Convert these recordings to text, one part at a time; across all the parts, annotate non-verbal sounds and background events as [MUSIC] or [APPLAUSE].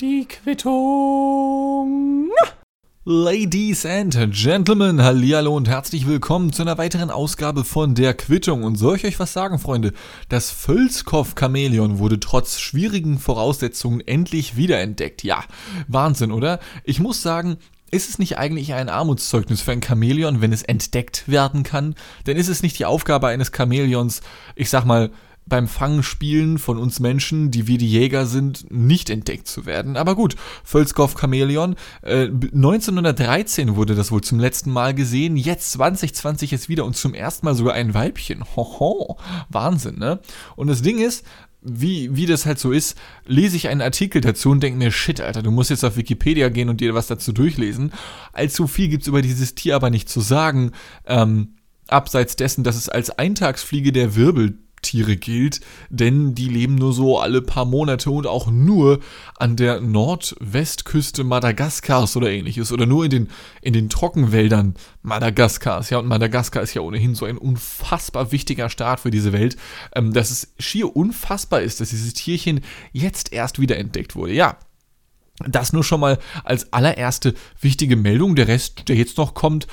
Die Quittung. Ladies and Gentlemen, hallihallo und herzlich willkommen zu einer weiteren Ausgabe von der Quittung. Und soll ich euch was sagen, Freunde? Das Völskopf-Chamäleon wurde trotz schwierigen Voraussetzungen endlich wiederentdeckt. Ja, Wahnsinn, oder? Ich muss sagen, ist es nicht eigentlich ein Armutszeugnis für ein Chamäleon, wenn es entdeckt werden kann? Denn ist es nicht die Aufgabe eines Chamäleons, ich sag mal, beim Fangspielen von uns Menschen, die wir die Jäger sind, nicht entdeckt zu werden. Aber gut, Völskov Chamäleon, äh, 1913 wurde das wohl zum letzten Mal gesehen, jetzt 2020 ist wieder und zum ersten Mal sogar ein Weibchen. Hoho, Wahnsinn, ne? Und das Ding ist, wie, wie das halt so ist, lese ich einen Artikel dazu und denke mir, shit, Alter, du musst jetzt auf Wikipedia gehen und dir was dazu durchlesen. Allzu viel gibt's über dieses Tier aber nicht zu sagen. Ähm, abseits dessen, dass es als Eintagsfliege der Wirbel Tiere gilt, denn die leben nur so alle paar Monate und auch nur an der Nordwestküste Madagaskars oder ähnliches oder nur in den, in den Trockenwäldern Madagaskars. Ja, und Madagaskar ist ja ohnehin so ein unfassbar wichtiger Staat für diese Welt, ähm, dass es schier unfassbar ist, dass dieses Tierchen jetzt erst wieder entdeckt wurde. Ja, das nur schon mal als allererste wichtige Meldung. Der Rest, der jetzt noch kommt,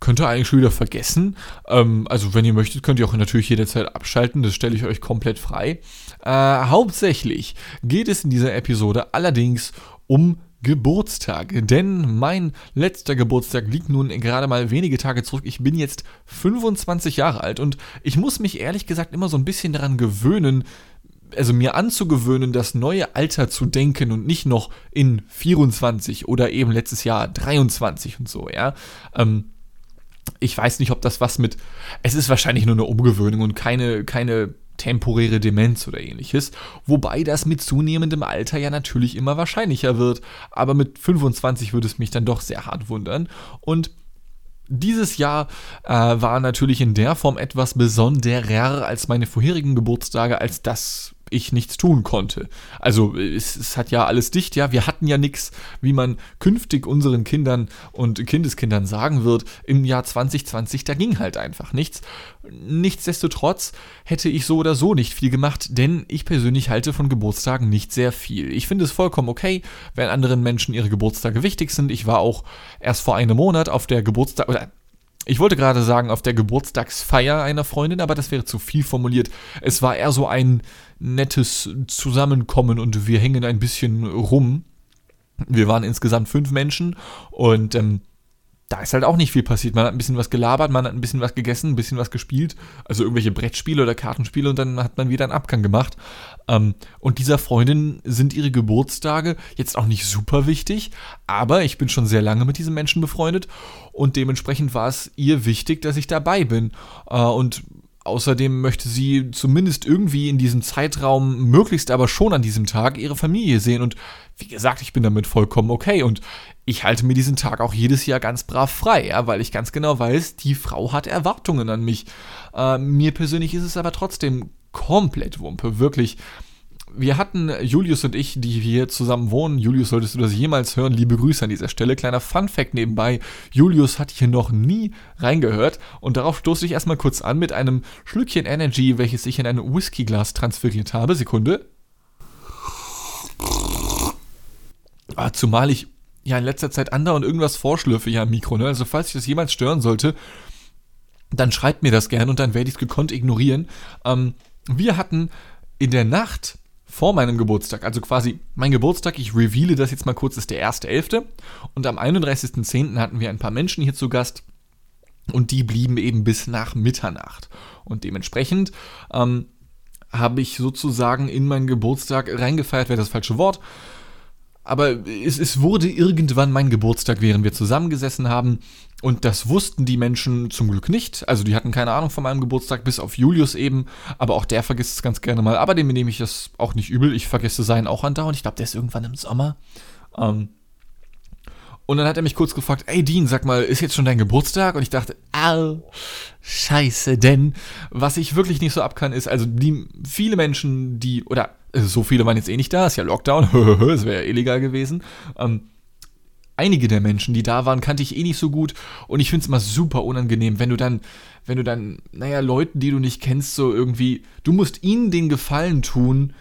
könnt ihr eigentlich schon wieder vergessen. Ähm, also wenn ihr möchtet, könnt ihr auch natürlich jederzeit abschalten. Das stelle ich euch komplett frei. Äh, hauptsächlich geht es in dieser Episode allerdings um Geburtstag. Denn mein letzter Geburtstag liegt nun gerade mal wenige Tage zurück. Ich bin jetzt 25 Jahre alt und ich muss mich ehrlich gesagt immer so ein bisschen daran gewöhnen, also mir anzugewöhnen, das neue Alter zu denken und nicht noch in 24 oder eben letztes Jahr 23 und so, ja. Ähm, ich weiß nicht, ob das was mit. Es ist wahrscheinlich nur eine Umgewöhnung und keine, keine temporäre Demenz oder ähnliches. Wobei das mit zunehmendem Alter ja natürlich immer wahrscheinlicher wird. Aber mit 25 würde es mich dann doch sehr hart wundern. Und dieses Jahr äh, war natürlich in der Form etwas besonderer als meine vorherigen Geburtstage, als das ich nichts tun konnte. Also es, es, hat ja alles dicht, ja, wir hatten ja nichts, wie man künftig unseren Kindern und Kindeskindern sagen wird, im Jahr 2020, da ging halt einfach nichts. Nichtsdestotrotz hätte ich so oder so nicht viel gemacht, denn ich persönlich halte von Geburtstagen nicht sehr viel. Ich finde es vollkommen okay, wenn anderen Menschen ihre Geburtstage wichtig sind. Ich war auch erst vor einem Monat auf der Geburtstag, oder ich wollte gerade sagen, auf der Geburtstagsfeier einer Freundin, aber das wäre zu viel formuliert. Es war eher so ein nettes Zusammenkommen und wir hängen ein bisschen rum. Wir waren insgesamt fünf Menschen und ähm, da ist halt auch nicht viel passiert. Man hat ein bisschen was gelabert, man hat ein bisschen was gegessen, ein bisschen was gespielt, also irgendwelche Brettspiele oder Kartenspiele und dann hat man wieder einen Abgang gemacht. Ähm, und dieser Freundin sind ihre Geburtstage jetzt auch nicht super wichtig, aber ich bin schon sehr lange mit diesem Menschen befreundet und dementsprechend war es ihr wichtig, dass ich dabei bin. Äh, und Außerdem möchte sie zumindest irgendwie in diesem Zeitraum, möglichst aber schon an diesem Tag, ihre Familie sehen. Und wie gesagt, ich bin damit vollkommen okay. Und ich halte mir diesen Tag auch jedes Jahr ganz brav frei, ja, weil ich ganz genau weiß, die Frau hat Erwartungen an mich. Äh, mir persönlich ist es aber trotzdem komplett Wumpe, wirklich wir hatten Julius und ich, die hier zusammen wohnen. Julius, solltest du das jemals hören? Liebe Grüße an dieser Stelle. Kleiner Fun-Fact nebenbei. Julius hat hier noch nie reingehört. Und darauf stoße ich erstmal kurz an mit einem Schlückchen Energy, welches ich in ein Whiskyglas transferiert habe. Sekunde. Ah, zumal ich ja in letzter Zeit andauernd irgendwas vorschlürfe hier am Mikro. Ne? Also falls ich das jemals stören sollte, dann schreibt mir das gerne und dann werde ich es gekonnt ignorieren. Ähm, wir hatten in der Nacht vor meinem Geburtstag, also quasi mein Geburtstag, ich reveale das jetzt mal kurz, ist der 1.11. Und am 31.10. hatten wir ein paar Menschen hier zu Gast und die blieben eben bis nach Mitternacht. Und dementsprechend ähm, habe ich sozusagen in meinen Geburtstag reingefeiert, wäre das falsche Wort, aber es, es wurde irgendwann mein Geburtstag, während wir zusammengesessen haben. Und das wussten die Menschen zum Glück nicht. Also die hatten keine Ahnung von meinem Geburtstag, bis auf Julius eben. Aber auch der vergisst es ganz gerne mal. Aber dem nehme ich das auch nicht übel. Ich vergesse seinen auch andauernd. Ich glaube, der ist irgendwann im Sommer. Ähm, und dann hat er mich kurz gefragt, ey Dean, sag mal, ist jetzt schon dein Geburtstag? Und ich dachte, au, scheiße, denn was ich wirklich nicht so abkann ist, also die viele Menschen, die, oder so viele waren jetzt eh nicht da, ist ja Lockdown, [LAUGHS] es wäre ja illegal gewesen. Ähm, einige der Menschen, die da waren, kannte ich eh nicht so gut und ich finde es immer super unangenehm, wenn du dann, wenn du dann, naja, Leuten, die du nicht kennst, so irgendwie, du musst ihnen den Gefallen tun,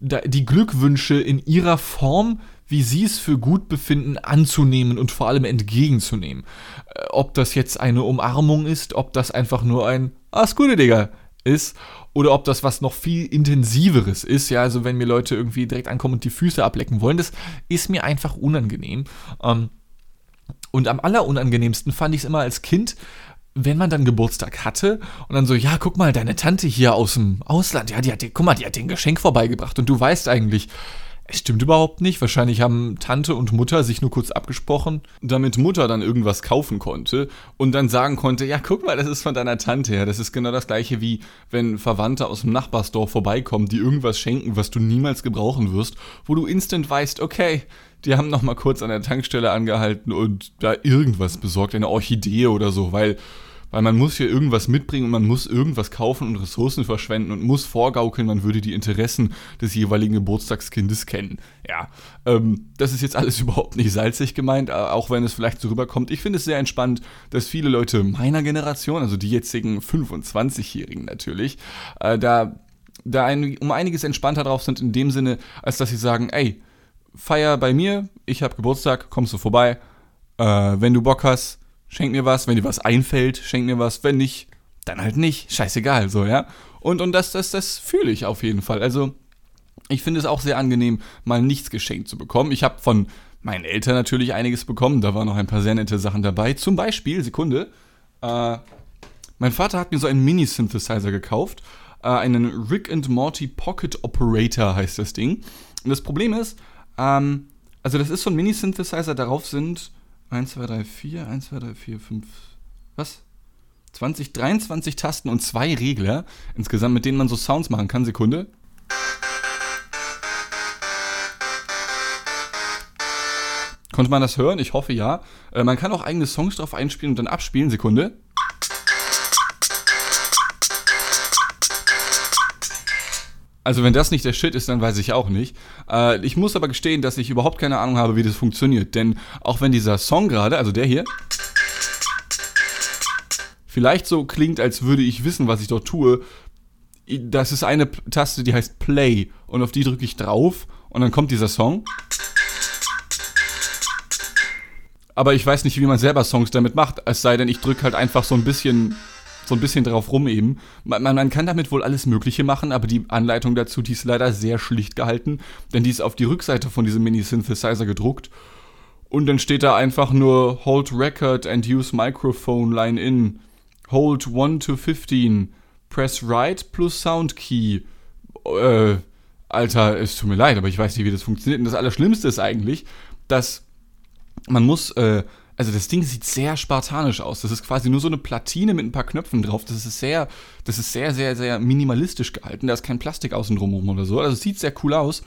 die Glückwünsche in ihrer Form, wie sie es für gut befinden, anzunehmen und vor allem entgegenzunehmen. Äh, ob das jetzt eine Umarmung ist, ob das einfach nur ein Alles Gute, Digga ist oder ob das was noch viel intensiveres ist. Ja, also wenn mir Leute irgendwie direkt ankommen und die Füße ablecken wollen, das ist mir einfach unangenehm. Ähm, und am allerunangenehmsten fand ich es immer als Kind, wenn man dann Geburtstag hatte und dann so, ja, guck mal, deine Tante hier aus dem Ausland, ja, die hat dir, guck mal, die hat dir ein Geschenk vorbeigebracht und du weißt eigentlich, stimmt überhaupt nicht. Wahrscheinlich haben Tante und Mutter sich nur kurz abgesprochen, damit Mutter dann irgendwas kaufen konnte und dann sagen konnte, ja, guck mal, das ist von deiner Tante her. Das ist genau das gleiche wie wenn Verwandte aus dem Nachbarsdorf vorbeikommen, die irgendwas schenken, was du niemals gebrauchen wirst, wo du instant weißt, okay, die haben noch mal kurz an der Tankstelle angehalten und da irgendwas besorgt, eine Orchidee oder so, weil weil man muss hier irgendwas mitbringen und man muss irgendwas kaufen und Ressourcen verschwenden und muss vorgaukeln, man würde die Interessen des jeweiligen Geburtstagskindes kennen. Ja, ähm, das ist jetzt alles [LAUGHS] überhaupt nicht salzig gemeint, äh, auch wenn es vielleicht so rüberkommt. Ich finde es sehr entspannt, dass viele Leute meiner Generation, also die jetzigen 25-Jährigen natürlich, äh, da, da ein, um einiges entspannter drauf sind in dem Sinne, als dass sie sagen, ey, feier bei mir, ich habe Geburtstag, kommst du vorbei. Äh, wenn du Bock hast, schenk mir was, wenn dir was einfällt, schenk mir was, wenn nicht, dann halt nicht, scheißegal, so, ja. Und, und das, das, das fühle ich auf jeden Fall. Also, ich finde es auch sehr angenehm, mal nichts geschenkt zu bekommen. Ich habe von meinen Eltern natürlich einiges bekommen, da waren noch ein paar sehr nette Sachen dabei. Zum Beispiel, Sekunde, äh, mein Vater hat mir so einen Mini-Synthesizer gekauft, äh, einen Rick and Morty Pocket Operator heißt das Ding. Und das Problem ist, ähm, also das ist so ein Mini-Synthesizer, darauf sind 1, 2, 3, 4, 1, 2, 3, 4, 5, was? 20, 23 Tasten und zwei Regler insgesamt, mit denen man so Sounds machen kann. Sekunde. Konnte man das hören? Ich hoffe ja. Äh, man kann auch eigene Songs drauf einspielen und dann abspielen. Sekunde. Also wenn das nicht der Shit ist, dann weiß ich auch nicht. Äh, ich muss aber gestehen, dass ich überhaupt keine Ahnung habe, wie das funktioniert. Denn auch wenn dieser Song gerade, also der hier, vielleicht so klingt, als würde ich wissen, was ich dort tue, das ist eine Taste, die heißt Play. Und auf die drücke ich drauf und dann kommt dieser Song. Aber ich weiß nicht, wie man selber Songs damit macht. Es sei denn, ich drücke halt einfach so ein bisschen so ein bisschen drauf rum eben. Man, man, kann damit wohl alles Mögliche machen, aber die Anleitung dazu, die ist leider sehr schlicht gehalten, denn die ist auf die Rückseite von diesem Mini-Synthesizer gedruckt. Und dann steht da einfach nur Hold Record and use Microphone Line in. Hold 1 to 15. Press Right plus Sound Key. Äh, Alter, es tut mir leid, aber ich weiß nicht, wie das funktioniert. Und das Allerschlimmste ist eigentlich, dass man muss äh, also das Ding sieht sehr spartanisch aus. Das ist quasi nur so eine Platine mit ein paar Knöpfen drauf. Das ist sehr, das ist sehr, sehr, sehr minimalistisch gehalten. Da ist kein Plastik außen drumherum oder so. Also es sieht sehr cool aus.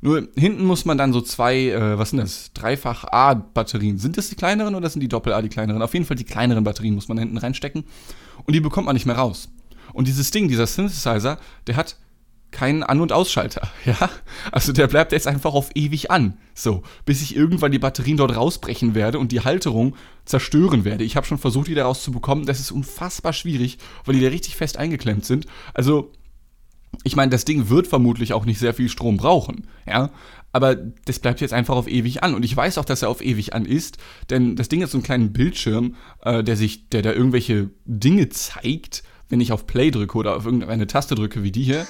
Nur hinten muss man dann so zwei, äh, was sind das? Dreifach A-Batterien. Sind das die kleineren oder sind die Doppel-A die kleineren? Auf jeden Fall die kleineren Batterien muss man da hinten reinstecken. Und die bekommt man nicht mehr raus. Und dieses Ding, dieser Synthesizer, der hat keinen An- und Ausschalter, [LAUGHS] ja? Also der bleibt jetzt einfach auf ewig an, so, bis ich irgendwann die Batterien dort rausbrechen werde und die Halterung zerstören werde. Ich habe schon versucht, die da rauszubekommen, das ist unfassbar schwierig, weil die da richtig fest eingeklemmt sind. Also, ich meine, das Ding wird vermutlich auch nicht sehr viel Strom brauchen, ja? Aber das bleibt jetzt einfach auf ewig an. Und ich weiß auch, dass er auf ewig an ist, denn das Ding hat so einen kleinen Bildschirm, äh, der sich, der da irgendwelche Dinge zeigt, wenn ich auf Play drücke oder auf irgendeine Taste drücke wie die hier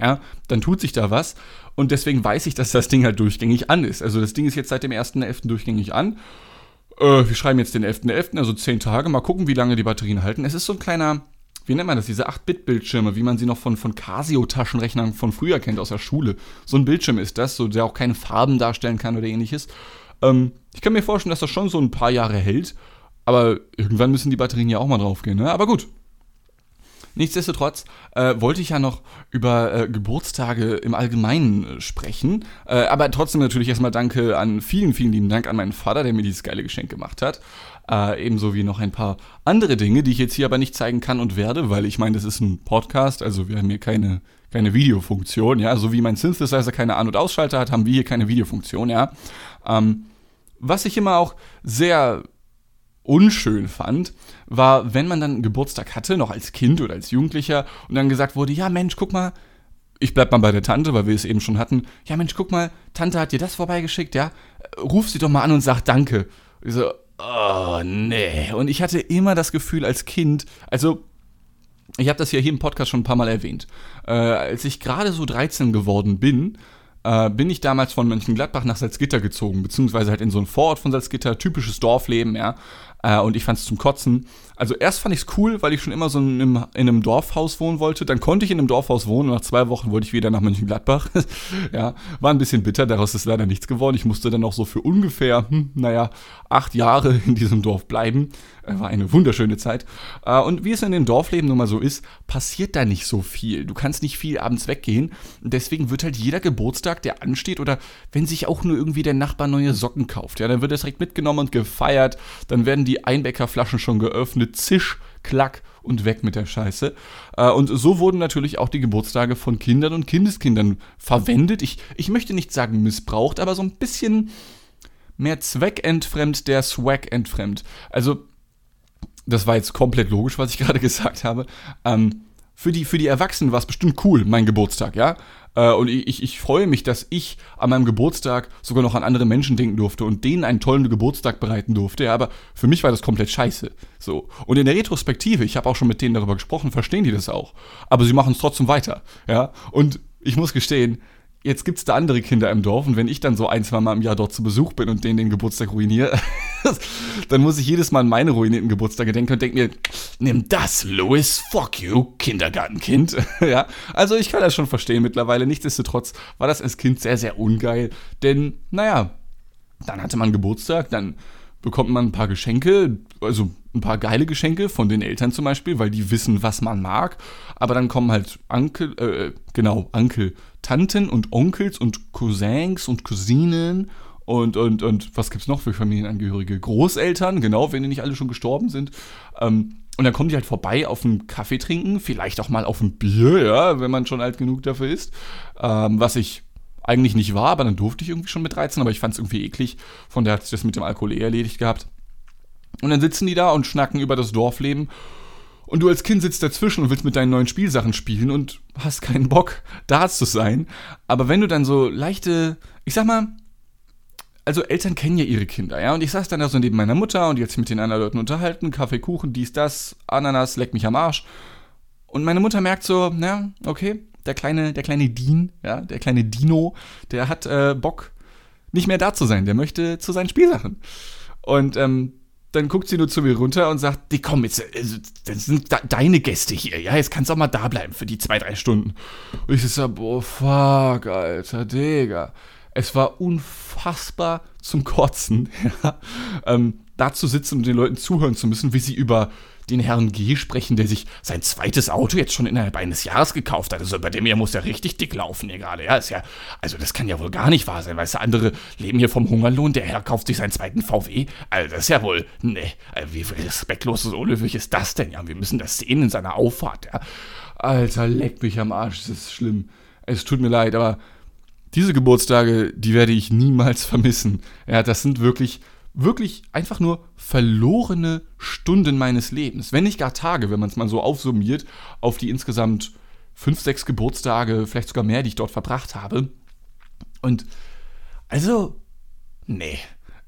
ja, dann tut sich da was. Und deswegen weiß ich, dass das Ding halt durchgängig an ist. Also das Ding ist jetzt seit dem 1.11. durchgängig an. Äh, wir schreiben jetzt den 11.11., .11., also 10 Tage. Mal gucken, wie lange die Batterien halten. Es ist so ein kleiner, wie nennt man das, diese 8-Bit-Bildschirme, wie man sie noch von, von Casio-Taschenrechnern von früher kennt aus der Schule. So ein Bildschirm ist das, so, der auch keine Farben darstellen kann oder ähnliches. Ähm, ich kann mir vorstellen, dass das schon so ein paar Jahre hält. Aber irgendwann müssen die Batterien ja auch mal draufgehen, ne? Aber gut, Nichtsdestotrotz äh, wollte ich ja noch über äh, Geburtstage im Allgemeinen äh, sprechen. Äh, aber trotzdem natürlich erstmal Danke an vielen, vielen lieben Dank an meinen Vater, der mir dieses geile Geschenk gemacht hat. Äh, ebenso wie noch ein paar andere Dinge, die ich jetzt hier aber nicht zeigen kann und werde, weil ich meine, das ist ein Podcast, also wir haben hier keine, keine Videofunktion, ja. So wie mein Synthesizer keine An- und Ausschalter hat, haben wir hier keine Videofunktion, ja. Ähm, was ich immer auch sehr unschön fand, war, wenn man dann Geburtstag hatte, noch als Kind oder als Jugendlicher, und dann gesagt wurde, ja Mensch, guck mal, ich bleib mal bei der Tante, weil wir es eben schon hatten. Ja, Mensch, guck mal, Tante hat dir das vorbeigeschickt, ja? Ruf sie doch mal an und sag Danke. Ich so, oh, nee. Und ich hatte immer das Gefühl als Kind, also ich habe das ja hier im Podcast schon ein paar Mal erwähnt. Äh, als ich gerade so 13 geworden bin, äh, bin ich damals von Mönchengladbach nach Salzgitter gezogen, beziehungsweise halt in so ein Vorort von Salzgitter, typisches Dorfleben, ja. Äh, und ich fand es zum Kotzen. Also erst fand ich es cool, weil ich schon immer so in einem, in einem, Dorfhaus wohnen wollte. Dann konnte ich in einem Dorfhaus wohnen und nach zwei Wochen wollte ich wieder nach Mönchengladbach. [LAUGHS] ja, war ein bisschen bitter, daraus ist leider nichts geworden. Ich musste dann auch so für ungefähr, hm, naja, acht Jahre [LAUGHS] in diesem Dorf bleiben. Äh, war eine wunderschöne Zeit. Äh, und wie es in dem Dorfleben nun mal so ist, passiert da nicht so viel. Du kannst nicht viel abends weggehen. Deswegen wird halt jeder Geburtstag, der ansteht, oder wenn sich auch nur irgendwie der Nachbar neue Socken kauft, ja, dann wird das direkt mitgenommen und gefeiert. Dann werden die Einbäckerflaschen schon geöffnet, zisch, klack und weg mit der Scheiße. Äh, und so wurden natürlich auch die Geburtstage von Kindern und Kindeskindern verwendet. Ich, ich möchte nicht sagen missbraucht, aber so ein bisschen mehr zweckentfremd, der Swag entfremd. Also das war jetzt komplett logisch, was ich [LAUGHS] gerade gesagt habe. Ähm, für, die, für die Erwachsenen war es bestimmt cool, mein Geburtstag, ja. Äh, und ich, ich freue mich, dass ich an meinem Geburtstag sogar noch an andere Menschen denken durfte und denen einen tollen Geburtstag bereiten durfte. Ja, aber für mich war das komplett scheiße. So. Und in der Retrospektive, ich habe auch schon mit denen darüber gesprochen, verstehen die das auch. Aber sie machen es trotzdem weiter. Ja. Und ich muss gestehen, jetzt gibt es da andere Kinder im Dorf und wenn ich dann so ein, zwei Mal im Jahr dort zu Besuch bin und denen den Geburtstag ruiniere, [LAUGHS] dann muss ich jedes Mal an meine ruinierten Geburtstage denken und denke mir, nimm das, Louis, fuck you, Kindergartenkind. [LAUGHS] ja, also ich kann das schon verstehen mittlerweile. Nichtsdestotrotz war das als Kind sehr, sehr ungeil, denn, naja, dann hatte man Geburtstag, dann bekommt man ein paar Geschenke, also ein paar geile Geschenke von den Eltern zum Beispiel, weil die wissen, was man mag. Aber dann kommen halt Onkel, äh, genau, Onkel, Tanten und Onkels und Cousins und Cousinen und, und, und was gibt's noch für Familienangehörige? Großeltern, genau, wenn die nicht alle schon gestorben sind. Ähm, und dann kommen die halt vorbei auf einen Kaffee trinken, vielleicht auch mal auf ein Bier, ja, wenn man schon alt genug dafür ist. Ähm, was ich eigentlich nicht war, aber dann durfte ich irgendwie schon mit 13, aber ich fand es irgendwie eklig. Von daher hat sich das mit dem Alkohol eh erledigt gehabt. Und dann sitzen die da und schnacken über das Dorfleben. Und du als Kind sitzt dazwischen und willst mit deinen neuen Spielsachen spielen und hast keinen Bock, da zu sein. Aber wenn du dann so leichte, ich sag mal, also Eltern kennen ja ihre Kinder, ja. Und ich saß dann da so neben meiner Mutter und jetzt mit den anderen Leuten unterhalten, Kaffee, Kuchen, dies, das, Ananas, leck mich am Arsch. Und meine Mutter merkt so, na, okay, der kleine, der kleine Dean, ja, der kleine Dino, der hat äh, Bock, nicht mehr da zu sein. Der möchte zu seinen Spielsachen. Und ähm, dann guckt sie nur zu mir runter und sagt, die komm jetzt, also, das sind deine Gäste hier, ja, jetzt kannst du auch mal da bleiben für die zwei, drei Stunden. Und ich so, boah, fuck, Alter, Digga. Es war unfassbar zum Kotzen, [LAUGHS] ja, ähm, da zu sitzen und den Leuten zuhören zu müssen, wie sie über den Herrn G. sprechen, der sich sein zweites Auto jetzt schon innerhalb eines Jahres gekauft hat. Also bei dem hier muss ja richtig dick laufen hier gerade. Ja, ist ja, also das kann ja wohl gar nicht wahr sein. Weißt du, andere leben hier vom Hungerlohn, der Herr kauft sich seinen zweiten VW. Also das ist ja wohl, ne, wie respektlos und unhöflich ist das denn? Ja, wir müssen das sehen in seiner Auffahrt, ja. Alter, leck mich am Arsch, das ist schlimm. Es tut mir leid, aber diese Geburtstage, die werde ich niemals vermissen. Ja, das sind wirklich wirklich einfach nur verlorene Stunden meines Lebens. Wenn nicht gar Tage, wenn man es mal so aufsummiert, auf die insgesamt fünf, sechs Geburtstage, vielleicht sogar mehr, die ich dort verbracht habe. Und also, nee.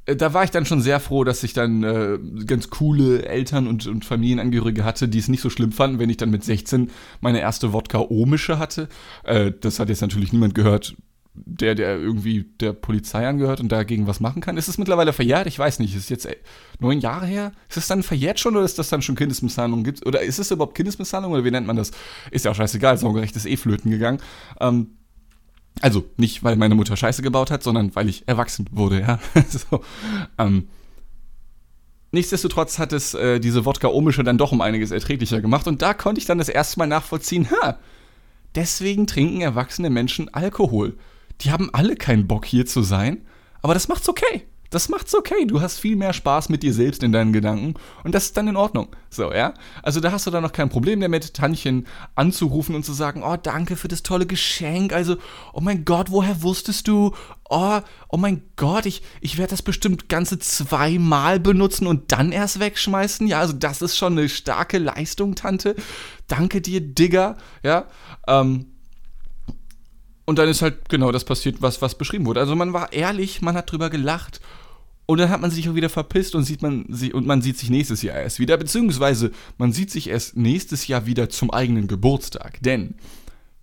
Äh, da war ich dann schon sehr froh, dass ich dann äh, ganz coole Eltern und, und Familienangehörige hatte, die es nicht so schlimm fanden, wenn ich dann mit 16 meine erste Wodka-Omische hatte. Äh, das hat jetzt natürlich niemand gehört, der, der irgendwie der Polizei angehört und dagegen was machen kann. Ist es mittlerweile verjährt? Ich weiß nicht. Ist es jetzt ey, neun Jahre her? Ist es dann verjährt schon oder ist das dann schon Kindesmisshandlung? Gibt, oder ist es überhaupt Kindesmisshandlung oder wie nennt man das? Ist ja auch scheißegal, Sorgerecht ist eh flöten gegangen. Ähm, also nicht, weil meine Mutter Scheiße gebaut hat, sondern weil ich erwachsen wurde, ja. [LAUGHS] so, ähm, Nichtsdestotrotz hat es äh, diese Wodka-Omische dann doch um einiges erträglicher gemacht und da konnte ich dann das erste Mal nachvollziehen, ha, deswegen trinken erwachsene Menschen Alkohol die haben alle keinen Bock hier zu sein, aber das macht's okay. Das macht's okay. Du hast viel mehr Spaß mit dir selbst in deinen Gedanken und das ist dann in Ordnung. So, ja? Also da hast du dann noch kein Problem damit, Tantchen anzurufen und zu sagen, oh, danke für das tolle Geschenk. Also, oh mein Gott, woher wusstest du? Oh, oh mein Gott, ich, ich werde das bestimmt ganze zweimal benutzen und dann erst wegschmeißen. Ja, also das ist schon eine starke Leistung, Tante. Danke dir, Digger. Ja, ähm, Und dann ist halt genau das passiert, was, was beschrieben wurde. Also man war ehrlich, man hat drüber gelacht. Und dann hat man sich auch wieder verpisst und sieht man sie und man sieht sich nächstes Jahr erst wieder, beziehungsweise man sieht sich erst nächstes Jahr wieder zum eigenen Geburtstag. Denn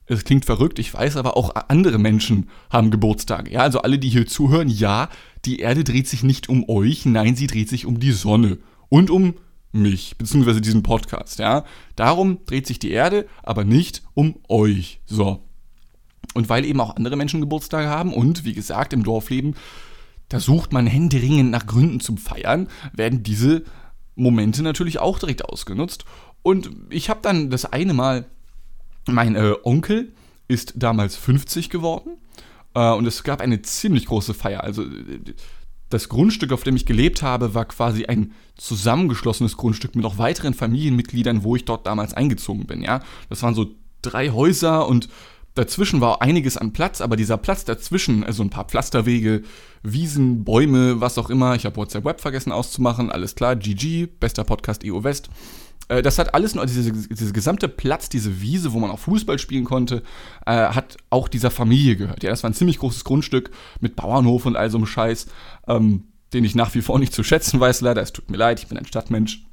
es klingt verrückt, ich weiß, aber auch andere Menschen haben Geburtstage. Ja, also alle, die hier zuhören, ja, die Erde dreht sich nicht um euch, nein, sie dreht sich um die Sonne und um mich, beziehungsweise diesen Podcast, ja. Darum dreht sich die Erde, aber nicht um euch. So. Und weil eben auch andere Menschen Geburtstage haben und, wie gesagt, im Dorfleben, da sucht man händeringend nach Gründen zum Feiern, werden diese Momente natürlich auch direkt ausgenutzt. Und ich habe dann das eine Mal, mein äh, Onkel ist damals 50 geworden äh, und es gab eine ziemlich große Feier. Also das Grundstück, auf dem ich gelebt habe, war quasi ein zusammengeschlossenes Grundstück mit noch weiteren Familienmitgliedern, wo ich dort damals eingezogen bin. Ja, das waren so drei Häuser und dazwischen war einiges an Platz, aber dieser Platz dazwischen, also ein paar Pflasterwege, Wiesen, Bäume, was auch immer. Ich habe WhatsApp Web vergessen auszumachen, alles klar. GG, bester Podcast EO West. Äh, das hat alles nur, also diese, diese gesamte Platz, diese Wiese, wo man auch Fußball spielen konnte, äh, hat auch dieser Familie gehört. Ja, das war ein ziemlich großes Grundstück mit Bauernhof und all so einem Scheiß, ähm, den ich nach wie vor nicht zu schätzen weiß, leider. Es tut mir leid, ich bin ein Stadtmensch.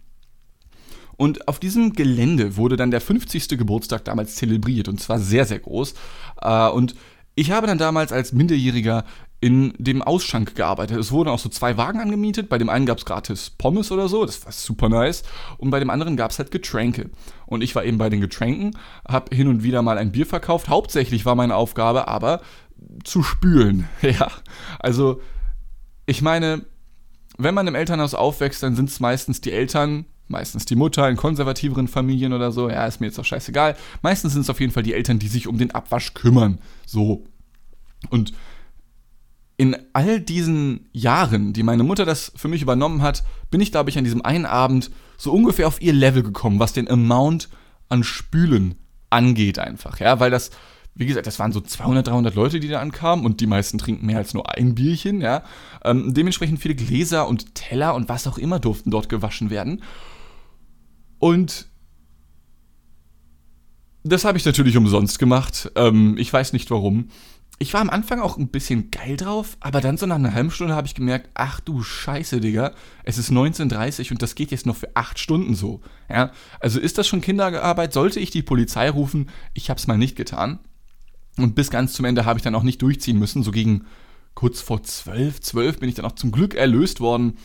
Und auf diesem Gelände wurde dann der 50. Geburtstag damals zelebriert und zwar sehr, sehr groß. Äh, und ich habe dann damals als Minderjähriger in dem Ausschank gearbeitet. Es wurden auch so zwei Wagen angemietet. Bei dem einen gab es gratis Pommes oder so, das war super nice. Und bei dem anderen gab es halt Getränke. Und ich war eben bei den Getränken, habe hin und wieder mal ein Bier verkauft. Hauptsächlich war meine Aufgabe aber zu spülen. [LAUGHS] Ja, also ich meine, wenn man im Elternhaus aufwächst, dann sind es meistens die Eltern, meistens die Mutter in konservativeren Familien oder so. Ja, ist mir jetzt auch scheißegal. Meistens sind es auf jeden Fall die Eltern, die sich um den Abwasch kümmern. So. Und in all diesen Jahren, die meine Mutter das für mich übernommen hat, bin ich, glaube ich, an diesem einen Abend so ungefähr auf ihr Level gekommen, was den Amount an Spülen angeht einfach. Ja, weil das, wie gesagt, das waren so 200, 300 Leute, die da ankamen und die meisten trinken mehr als nur ein Bierchen, ja. Ähm, dementsprechend viele Gläser und Teller und was auch immer durften dort gewaschen werden. Und das habe ich natürlich umsonst gemacht. Ähm, ich weiß nicht warum ich war am Anfang auch ein bisschen geil drauf, aber dann so nach einer halben Stunde habe ich gemerkt, ach du Scheiße, Digga, es ist 19.30 und das geht jetzt noch für acht Stunden so. Ja, also ist das schon Kinderarbeit? Sollte ich die Polizei rufen? Ich habe es mal nicht getan. Und bis ganz zum Ende habe ich dann auch nicht durchziehen müssen. So gegen kurz vor zwölf, zwölf bin ich dann auch zum Glück erlöst worden.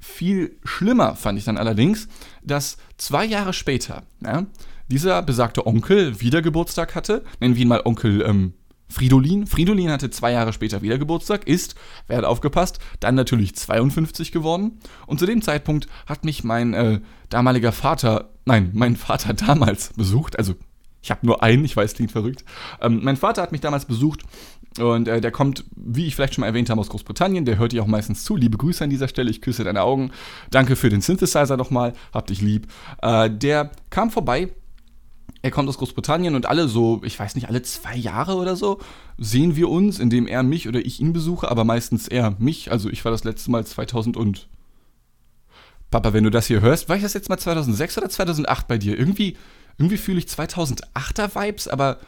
Viel schlimmer fand ich dann allerdings, dass zwei Jahre später ja, dieser besagte Onkel wieder Geburtstag hatte. Nennen wir ihn mal Onkel ähm, Fridolin. Fridolin hatte zwei Jahre später wieder Geburtstag, ist, wer hat aufgepasst, dann natürlich 52 geworden. Und zu dem Zeitpunkt hat mich mein äh, damaliger Vater, nein, mein Vater damals besucht. Also ich habe nur einen, ich weiß, klingt verrückt. Ähm, mein Vater hat mich damals besucht und äh, der kommt, wie ich vielleicht schon mal erwähnt habe, aus Großbritannien. Der hört dir auch meistens zu. Liebe Grüße an dieser Stelle. Ich küsse deine Augen. Danke für den Synthesizer nochmal. Hab dich lieb. Äh, der kam vorbei er kommt aus Großbritannien und alle so, ich weiß nicht, alle zwei Jahre oder so sehen wir uns, indem er mich oder ich ihn besuche, aber meistens er mich. Also ich war das letzte Mal 2000 und Papa, wenn du das hier hörst, war ich das jetzt mal 2006 oder 2008 bei dir? Irgendwie, irgendwie fühle ich 2008er Vibes, aber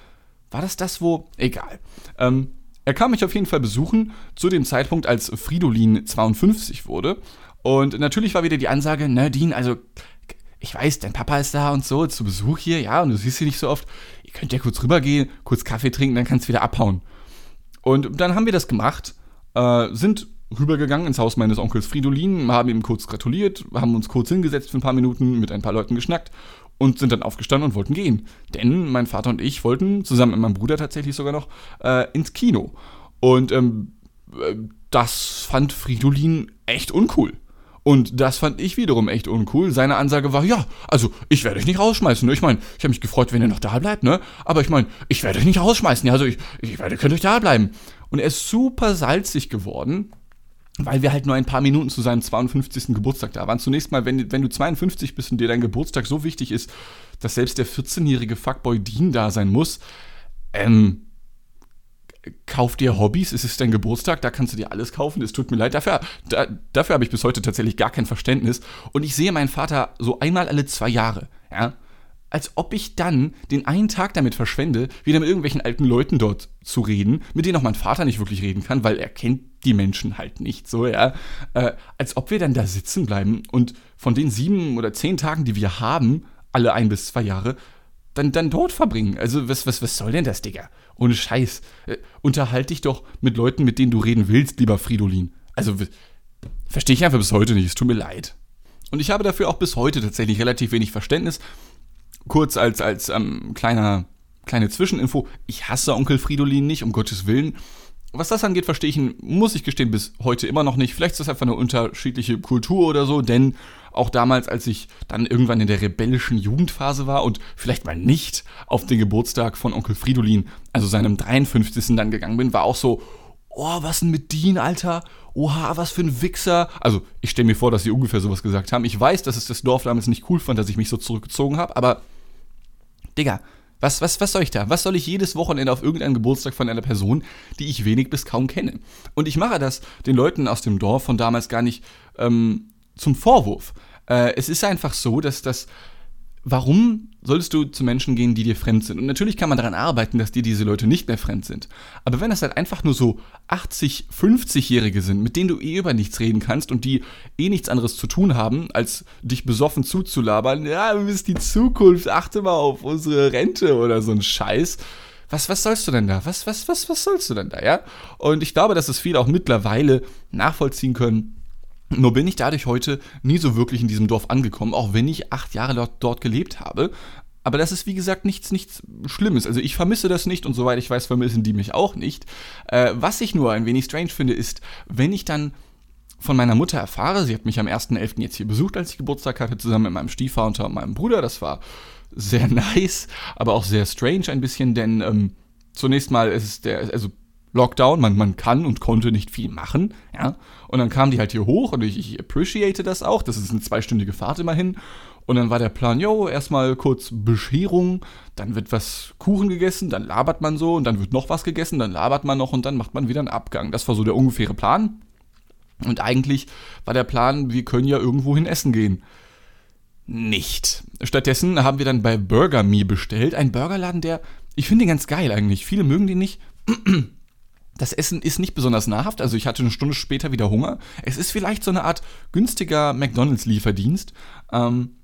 war das das, wo? Egal. Ähm, er kam mich auf jeden Fall besuchen, zu dem Zeitpunkt, als Fridolin 52 wurde. Und natürlich war wieder die Ansage, Nadine, also ich weiß, dein Papa ist da und so zu Besuch hier, ja, und du siehst ihn nicht so oft. Ihr könnt ja kurz rübergehen, kurz Kaffee trinken, dann kannst du wieder abhauen. Und dann haben wir das gemacht, äh, sind rübergegangen ins Haus meines Onkels Fridolin, haben ihm kurz gratuliert, haben uns kurz hingesetzt für ein paar Minuten, mit ein paar Leuten geschnackt und sind dann aufgestanden und wollten gehen. Denn mein Vater und ich wollten, zusammen mit meinem Bruder tatsächlich sogar noch, äh, ins Kino. Und ähm, äh, das fand Fridolin echt uncool. Und das fand ich wiederum echt uncool. Seine Ansage war, ja, also ich werde euch nicht rausschmeißen. Ich meine, ich habe mich gefreut, wenn ihr noch da bleibt, ne? Aber ich meine, ich werde euch nicht rausschmeißen. Also ich, ich werde, könnt euch da bleiben. Und er ist super salzig geworden, weil wir halt nur ein paar Minuten zu seinem 52. Geburtstag da waren. Zunächst mal, wenn, wenn du 52 bist und dir dein Geburtstag so wichtig ist, dass selbst der 14-jährige Fuckboy Dean da sein muss, ähm, kauf dir Hobbys, es ist dein Geburtstag, da kannst du dir alles kaufen, es tut mir leid. Dafür, da, dafür habe ich bis heute tatsächlich gar kein Verständnis. Und ich sehe meinen Vater so einmal alle zwei Jahre. Ja? als ob ich dann den einen Tag damit verschwende, wieder mit irgendwelchen alten Leuten dort zu reden, mit denen auch mein Vater nicht wirklich reden kann, weil er kennt die Menschen halt nicht so, ja. Äh, als ob wir dann da sitzen bleiben und von den sieben oder zehn Tagen, die wir haben, alle ein bis zwei Jahre, dann, dann dort verbringen. Also, was, was, was soll denn das, Digga? Ohne Scheiß. Äh, unterhalte dich doch mit Leuten, mit denen du reden willst, lieber Fridolin. Also, verstehe ich einfach bis heute nicht. Es tut mir leid. Und ich habe dafür auch bis heute tatsächlich relativ wenig Verständnis. Kurz als, als ähm, kleiner, kleine Zwischeninfo. Ich hasse Onkel Fridolin nicht, um Gottes Willen. Was das angeht, verstehe ich ihn, muss ich gestehen, bis heute immer noch nicht. Vielleicht ist das einfach eine unterschiedliche Kultur oder so, denn auch damals, als ich dann irgendwann in der rebellischen Jugendphase war und vielleicht mal nicht auf den Geburtstag von Onkel Fridolin, also seinem 53. dann gegangen bin, war auch so, oh, was denn mit Dean, Alter? Oha, was für ein Wichser. Also, ich stelle mir vor, dass sie ungefähr sowas gesagt haben. Ich weiß, dass es das Dorf damals nicht cool fand, dass ich mich so zurückgezogen habe, aber, Digga, was, was, was soll ich da? Was soll ich jedes Wochenende auf irgendeinen Geburtstag von einer Person, die ich wenig bis kaum kenne? Und ich mache das den Leuten aus dem Dorf von damals gar nicht ähm, zum Vorwurf. Äh, es ist einfach so, dass das warum solltest du zu Menschen gehen, die dir fremd sind? Und natürlich kann man daran arbeiten, dass dir diese Leute nicht mehr fremd sind. Aber wenn das halt einfach nur so 80, 50-Jährige sind, mit denen du eh über nichts reden kannst und die eh nichts anderes zu tun haben, als dich besoffen zuzulabern, ja, du bist die Zukunft, achte mal auf unsere Rente oder so ein Scheiß. Was, was sollst du denn da? Was, was, was, was sollst du denn da, ja? Und ich glaube, dass es viele auch mittlerweile nachvollziehen können, nur bin ich dadurch heute nie so wirklich in diesem Dorf angekommen, auch wenn ich acht Jahre dort, dort gelebt habe. Aber das ist wie gesagt nichts, nichts Schlimmes. Also ich vermisse das nicht und soweit ich weiß, vermissen die mich auch nicht. Äh, was ich nur ein wenig strange finde, ist, wenn ich dann von meiner Mutter erfahre, sie hat mich am 1.11. jetzt hier besucht, als ich Geburtstag hatte, zusammen mit meinem Stiefvater und meinem Bruder. Das war sehr [LAUGHS] nice, aber auch sehr strange ein bisschen, denn ähm, zunächst mal ist es der, also Lockdown, man, man kann und konnte nicht viel machen, ja. Und dann kamen die halt hier hoch und ich, ich appreciate das auch. Das ist eine zweistündige Fahrt immerhin. Und dann war der Plan, jo, erstmal kurz Bescherung, dann wird was Kuchen gegessen, dann labert man so und dann wird noch was gegessen, dann labert man noch und dann macht man wieder einen Abgang. Das war so der ungefähre Plan. Und eigentlich war der Plan, wir können ja irgendwohin essen gehen. Nicht. Stattdessen haben wir dann bei Burger Me bestellt, ein Burgerladen, der, ich finde den ganz geil eigentlich. Viele mögen den nicht. Das Essen ist nicht besonders nahrhaft, also ich hatte eine Stunde später wieder Hunger. Es ist vielleicht so eine Art günstiger McDonalds-Lieferdienst, ähm,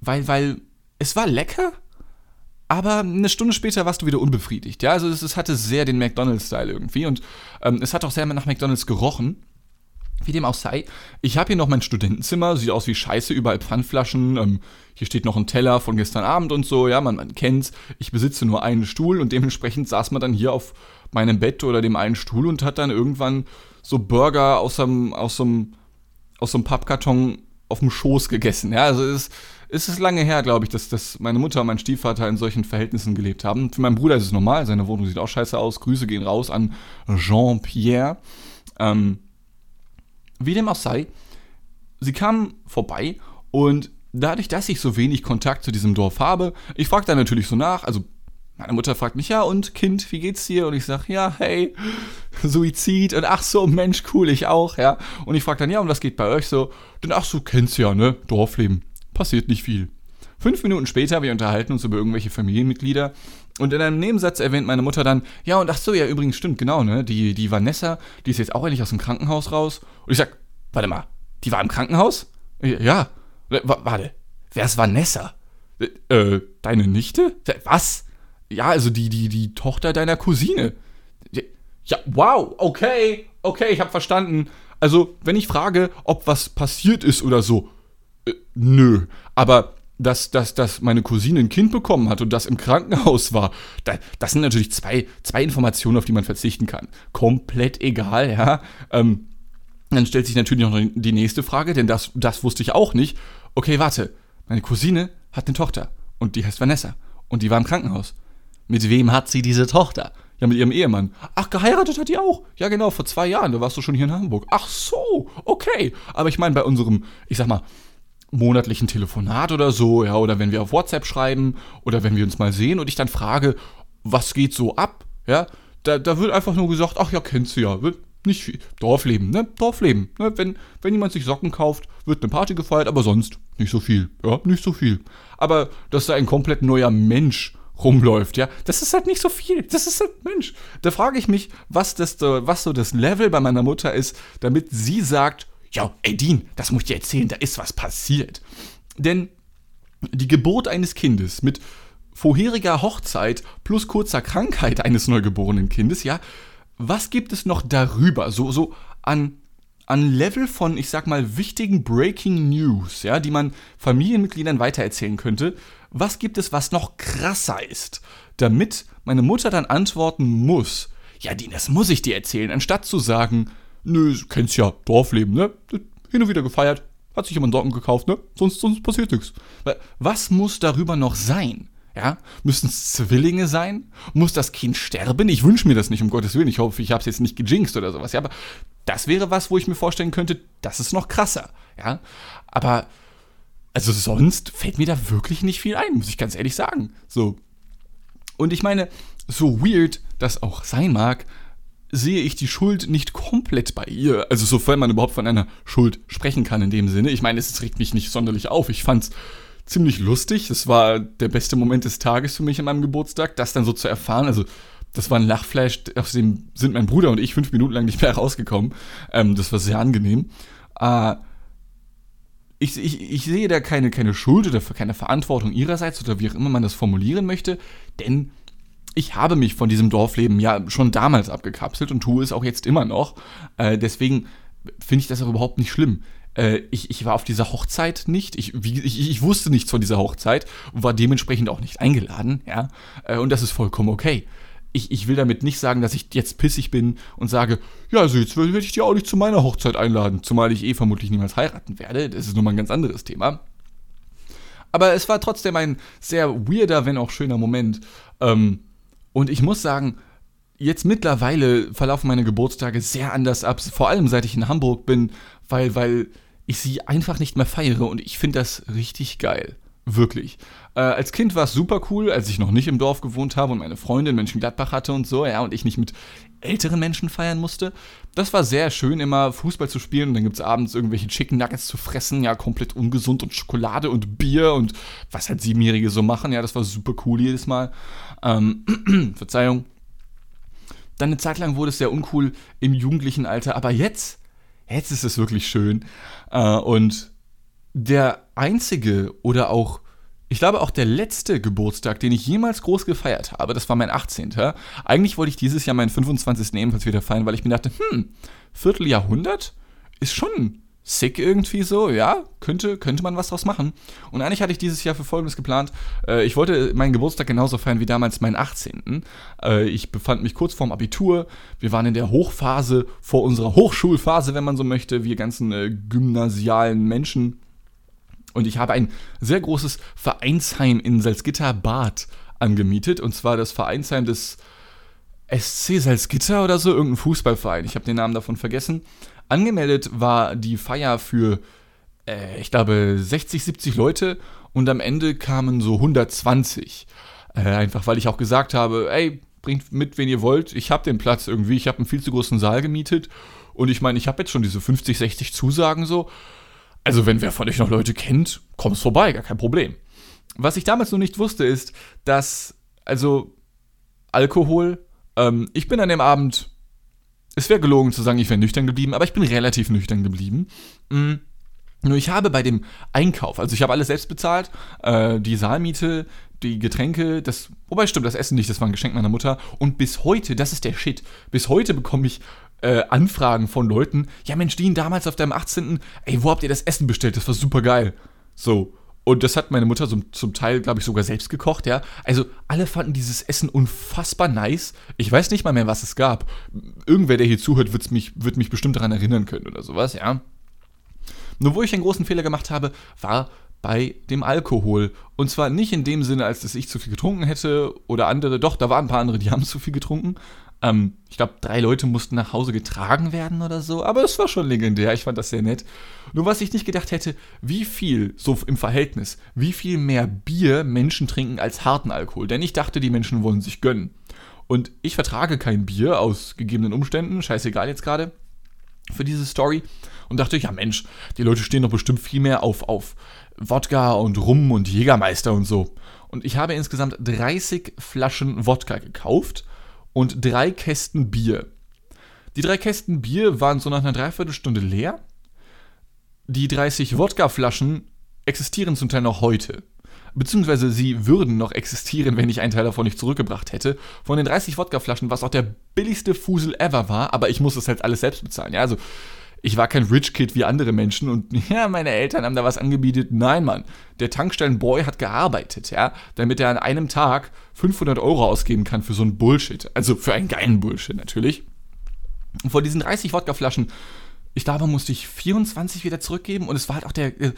weil, weil es war lecker, aber eine Stunde später warst du wieder unbefriedigt. Ja, also es, es hatte sehr den McDonalds-Style irgendwie und ähm, es hat auch sehr nach McDonalds gerochen. Wie dem auch sei, ich habe hier noch mein Studentenzimmer, sieht aus wie Scheiße, überall Pfandflaschen, ähm, hier steht noch ein Teller von gestern Abend und so, ja, man, man kennt's. Ich besitze nur einen Stuhl und dementsprechend saß man dann hier auf meinem Bett oder dem einen Stuhl und hat dann irgendwann so Burger aus einem, aus einem, aus Pappkarton auf dem Schoß gegessen. Ja, also es, es ist lange her, glaube ich, dass, dass meine Mutter und mein Stiefvater in solchen Verhältnissen gelebt haben. Für meinen Bruder ist es normal, seine Wohnung sieht auch scheiße aus. Grüße gehen raus an Jean-Pierre. Ähm, wie dem auch sei, sie kamen vorbei und dadurch, dass ich so wenig Kontakt zu diesem Dorf habe, ich frage dann natürlich so nach, also meine Mutter fragt mich, ja, und Kind, wie geht's dir? Und ich sag, ja, hey, Suizid. Und ach so, Mensch, cool, ich auch, ja. Und ich frage dann, ja, und was geht bei euch so? Denn ach so, kennst ja, ne? Dorfleben. Passiert nicht viel. Fünf Minuten später, wir unterhalten uns über irgendwelche Familienmitglieder. Und in einem Nebensatz erwähnt meine Mutter dann, ja, und ach so, ja, übrigens stimmt, genau, ne? Die, die Vanessa, die ist jetzt auch endlich aus dem Krankenhaus raus. Und ich sag, warte mal, die war im Krankenhaus? Ja. Warte, wer ist Vanessa? Äh, deine Nichte? Was? Ja, also die, die, die Tochter deiner Cousine. Ja, wow, okay, okay, ich hab verstanden. Also, wenn ich frage, ob was passiert ist oder so, äh, nö. Aber dass, dass, dass meine Cousine ein Kind bekommen hat und das im Krankenhaus war, da, das sind natürlich zwei, zwei Informationen, auf die man verzichten kann. Komplett egal, ja. Ähm, dann stellt sich natürlich noch die nächste Frage, denn das, das wusste ich auch nicht. Okay, warte, meine Cousine hat eine Tochter und die heißt Vanessa und die war im Krankenhaus. Mit wem hat sie diese Tochter? Ja, mit ihrem Ehemann. Ach, geheiratet hat die auch. Ja, genau, vor zwei Jahren. Da warst du schon hier in Hamburg. Ach so, okay. Aber ich meine, bei unserem, ich sag mal, monatlichen Telefonat oder so, ja, oder wenn wir auf WhatsApp schreiben oder wenn wir uns mal sehen und ich dann frage, was geht so ab, ja, da, da wird einfach nur gesagt, ach ja, kennst du ja, nicht viel. Dorfleben, ne? Dorfleben. Ne? Wenn, wenn jemand sich Socken kauft, wird eine Party gefeiert, aber sonst nicht so viel. Ja, nicht so viel. Aber dass da ein komplett neuer Mensch rumläuft, ja, das ist halt nicht so viel. Das ist halt, Mensch. Da frage ich mich, was, das, was so das Level bei meiner Mutter ist, damit sie sagt, ja, ey Dean, das muss ich dir erzählen, da ist was passiert. Denn die Geburt eines Kindes mit vorheriger Hochzeit plus kurzer Krankheit eines neugeborenen Kindes, ja, was gibt es noch darüber, so, so an, an Level von, ich sag mal, wichtigen Breaking News, ja, die man Familienmitgliedern weitererzählen könnte? Was gibt es, was noch krasser ist, damit meine Mutter dann antworten muss, ja, Dean, das muss ich dir erzählen, anstatt zu sagen, nö, kennst ja Dorfleben, ne? Hin und wieder gefeiert, hat sich jemand Socken gekauft, ne? Sonst, sonst passiert nichts. Was muss darüber noch sein? Ja? Müssen es Zwillinge sein? Muss das Kind sterben? Ich wünsche mir das nicht, um Gottes Willen. Ich hoffe, ich habe es jetzt nicht gejinxt oder sowas. Ja, aber das wäre was, wo ich mir vorstellen könnte, das ist noch krasser. Ja? Aber, also sonst fällt mir da wirklich nicht viel ein, muss ich ganz ehrlich sagen. So. Und ich meine, so weird das auch sein mag, sehe ich die Schuld nicht komplett bei ihr. Also sofern man überhaupt von einer Schuld sprechen kann in dem Sinne. Ich meine, es regt mich nicht sonderlich auf. Ich fand's ziemlich lustig. Es war der beste Moment des Tages für mich an meinem Geburtstag, das dann so zu erfahren. Also das war ein Lachflash, aus dem sind mein Bruder und ich fünf Minuten lang nicht mehr [LAUGHS] rausgekommen. Ähm, das war sehr angenehm. Äh, ich, ich, ich sehe da keine, keine Schuld oder keine Verantwortung ihrerseits oder wie auch immer man das formulieren möchte, denn ich habe mich von diesem Dorfleben ja schon damals abgekapselt und tue es auch jetzt immer noch. Äh, deswegen finde ich das auch überhaupt nicht schlimm. Äh, ich, ich war auf dieser Hochzeit nicht. Ich, wie, ich, ich wusste nichts von dieser Hochzeit und war dementsprechend auch nicht eingeladen. Ja? Äh, und das ist vollkommen okay. Ich, ich, will damit nicht sagen, dass ich jetzt pissig bin und sage, ja, also jetzt will ich dich auch nicht zu meiner Hochzeit einladen, zumal ich eh vermutlich niemals heiraten werde. Das ist nun mal ein ganz anderes Thema. Aber es war trotzdem ein sehr weirder, wenn auch schöner Moment. Ähm, und ich muss sagen, jetzt mittlerweile verlaufen meine Geburtstage sehr anders ab, vor allem seit ich in Hamburg bin, weil, weil ich sie einfach nicht mehr feiere und ich finde das richtig geil. Wirklich. Äh, als Kind war es super cool, als ich noch nicht im Dorf gewohnt habe und meine Freundin Mönchengladbach hatte und so, ja, und ich nicht mit älteren Menschen feiern musste. Das war sehr schön, immer Fußball zu spielen und dann gibt es abends irgendwelche Chicken Nuggets zu fressen, ja, komplett ungesund und Schokolade und Bier und was halt Siebenjährige so machen, ja, das war super cool jedes Mal. Ähm, [CLEARS THROAT] Verzeihung. Dann eine Zeit lang wurde es sehr uncool im jugendlichen Alter, aber jetzt, jetzt ist es wirklich schön. Äh, und der einzige oder auch, ich glaube auch der letzte Geburtstag, den ich jemals groß gefeiert habe, das war mein 18. Eigentlich wollte ich dieses Jahr meinen 25. ebenfalls wieder feiern, weil ich mir dachte, hm, Vierteljahrhundert ist schon sick irgendwie so, ja, könnte, könnte man was draus machen. Und eigentlich hatte ich dieses Jahr für Folgendes geplant. Äh, ich wollte meinen Geburtstag genauso feiern wie damals meinen 18. Äh, ich befand mich kurz vorm Abitur. Wir waren in der Hochphase, vor unserer Hochschulphase, wenn man so möchte, wir ganzen äh, gymnasialen Menschen. Und ich habe ein sehr großes Vereinsheim in Salzgitter-Bad angemietet. Und zwar das Vereinsheim des SC Salzgitter oder so, irgendein Fußballverein. Ich habe den Namen davon vergessen. Angemeldet war die Feier für, äh, ich glaube, 60, 70 Leute und am Ende kamen so 120. Äh, einfach weil ich auch gesagt habe, ey, bringt mit, wen ihr wollt. Ich habe den Platz irgendwie. Ich habe einen viel zu großen Saal gemietet. Und ich meine, ich habe jetzt schon diese 50, 60 Zusagen so. Also, wenn wer von euch noch Leute kennt, kommt vorbei, gar kein Problem. Was ich damals noch nicht wusste, ist, dass, also, Alkohol, ähm, ich bin an dem Abend es wäre gelogen zu sagen, ich wäre nüchtern geblieben, aber ich bin relativ nüchtern geblieben. Mhm. Nur ich habe bei dem Einkauf, also ich habe alles selbst bezahlt, äh, die Saalmiete, die Getränke, das, wobei stimmt, das Essen nicht, das war ein Geschenk meiner Mutter. Und bis heute, das ist der Shit, bis heute bekomme ich äh, Anfragen von Leuten, ja Mensch, Dean, damals auf deinem 18., ey, wo habt ihr das Essen bestellt? Das war super geil. So, und das hat meine Mutter zum, zum Teil, glaube ich, sogar selbst gekocht, ja. Also alle fanden dieses Essen unfassbar nice. Ich weiß nicht mal mehr, was es gab. Irgendwer, der hier zuhört, wird's mich, wird mich bestimmt daran erinnern können oder sowas, ja. Nur wo ich einen großen Fehler gemacht habe, war bei dem Alkohol. Und zwar nicht in dem Sinne, als dass ich zu viel getrunken hätte oder andere. Doch, da waren ein paar andere, die haben zu viel getrunken. Ähm, ich glaube, drei Leute mussten nach Hause getragen werden oder so, aber es war schon legendär. Ich fand das sehr nett. Nur was ich nicht gedacht hätte, wie viel, so im Verhältnis, wie viel mehr Bier Menschen trinken als harten Alkohol. Denn ich dachte, die Menschen wollen sich gönnen. Und ich vertrage kein Bier aus gegebenen Umständen, scheißegal jetzt gerade. für diese Story und dachte, ja Mensch, die Leute stehen doch bestimmt viel mehr auf, auf Wodka und Rum und Jägermeister und so. Und ich habe insgesamt 30 Flaschen Wodka gekauft und drei Kästen Bier. Die drei Kästen Bier waren so nach einer Dreiviertelstunde leer. Die 30 Wodka-Flaschen existieren zum Teil noch heute. Beziehungsweise sie würden noch existieren, wenn ich einen Teil davon nicht zurückgebracht hätte. Von den 30 Wodka-Flaschen, was auch der billigste Fusel ever war, aber ich muss es halt alles selbst bezahlen. Ja, also ich war kein Rich Kid wie andere Menschen und [LAUGHS] ja, meine Eltern haben da was angebietet. Nein, Mann. Der Tankstellenboy hat gearbeitet, ja, damit er an einem Tag 500 Euro ausgeben kann für so einen Bullshit. Also für einen geilen Bullshit natürlich. Und von diesen 30 Wodkaflaschen, ich glaube, musste ich 24 wieder zurückgeben und es war halt auch der. Äh,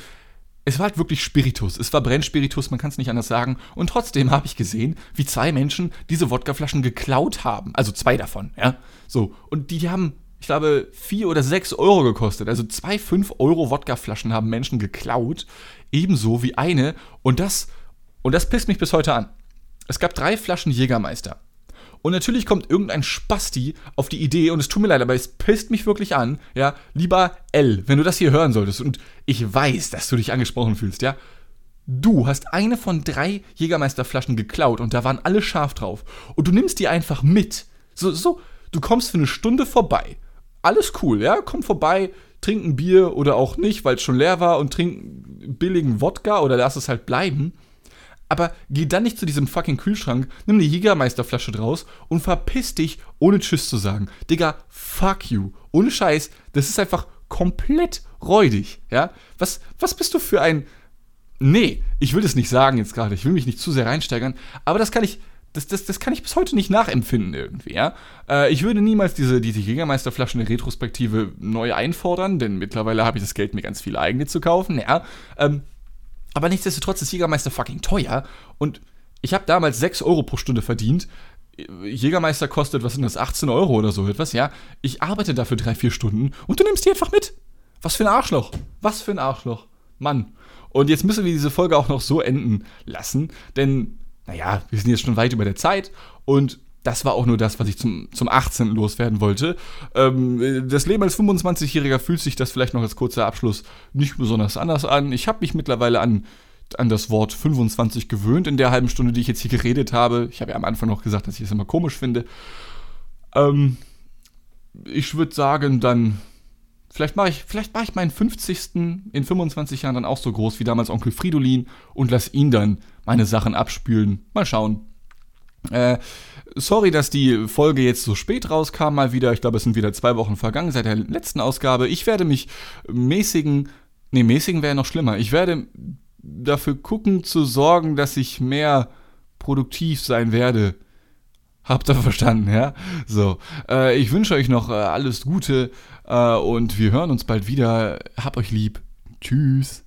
es war halt wirklich Spiritus. Es war Brennspiritus, man kann es nicht anders sagen. Und trotzdem habe ich gesehen, wie zwei Menschen diese Wodkaflaschen geklaut haben. Also zwei davon, ja. So. Und die, die haben ich glaube, vier oder sechs Euro gekostet. Also zwei fünf Euro Wodkaflaschen haben Menschen geklaut. Ebenso wie eine. Und das, und das pisst mich bis heute an. Es gab drei Flaschen Jägermeister. Und natürlich kommt irgendein Spasti auf die Idee, und es tut mir leid, aber es pisst mich wirklich an, ja, lieber L, wenn du das hier hören solltest, und ich weiß, dass du dich angesprochen fühlst, ja, du hast eine von drei Jägermeisterflaschen geklaut und da waren alle scharf drauf. Und du nimmst die einfach mit. So, so, du kommst für eine Stunde vorbei alles cool, ja, komm vorbei, trink ein Bier oder auch nicht, weil es schon leer war und trink billigen Wodka oder lass es halt bleiben. Aber geh dann nicht zu diesem fucking Kühlschrank, nimm die Jägermeisterflasche draus und verpiss dich, ohne Tschüss zu sagen. Digga, fuck you. Ohne Scheiß, das ist einfach komplett räudig, ja? Was, was bist du für ein. Nee, ich will das nicht sagen jetzt gerade, ich will mich nicht zu sehr reinsteigern, aber das kann ich, das, das, das kann ich bis heute nicht nachempfinden irgendwie, ja. Äh, ich würde niemals diese, diese Jägermeisterflaschen in Retrospektive neu einfordern, denn mittlerweile habe ich das Geld, mir ganz viele eigene zu kaufen, ja. Ähm, aber nichtsdestotrotz ist Jägermeister fucking teuer und ich habe damals 6 Euro pro Stunde verdient. Jägermeister kostet, was sind das, 18 Euro oder so etwas, ja. Ich arbeite dafür 3, 4 Stunden und du nimmst die einfach mit. Was für ein Arschloch. Was für ein Arschloch. Mann. Und jetzt müssen wir diese Folge auch noch so enden lassen, denn naja, wir sind jetzt schon weit über der Zeit und das war auch nur das, was ich zum, zum 18. loswerden wollte. Ähm, das Leben als 25-Jähriger fühlt sich das vielleicht noch als kurzer Abschluss nicht besonders anders an. Ich habe mich mittlerweile an, an das Wort 25 gewöhnt in der halben Stunde, die ich jetzt hier geredet habe. Ich habe ja am Anfang noch gesagt, dass ich es das immer komisch finde. Ähm, ich würde sagen, dann Vielleicht mache ich, vielleicht mache ich meinen 50. in 25 Jahren dann auch so groß wie damals Onkel Fridolin und lass ihn dann meine Sachen abspülen. Mal schauen. Äh, sorry, dass die Folge jetzt so spät rauskam, mal wieder. Ich glaube, es sind wieder zwei Wochen vergangen seit der letzten Ausgabe. Ich werde mich mäßigen, nee, mäßigen wäre noch schlimmer. Ich werde dafür gucken, zu sorgen, dass ich mehr produktiv sein werde Habt ihr verstanden, ja? So, äh, ich wünsche euch noch äh, alles Gute und wir hören uns bald wieder. Hab euch lieb. Tschüss.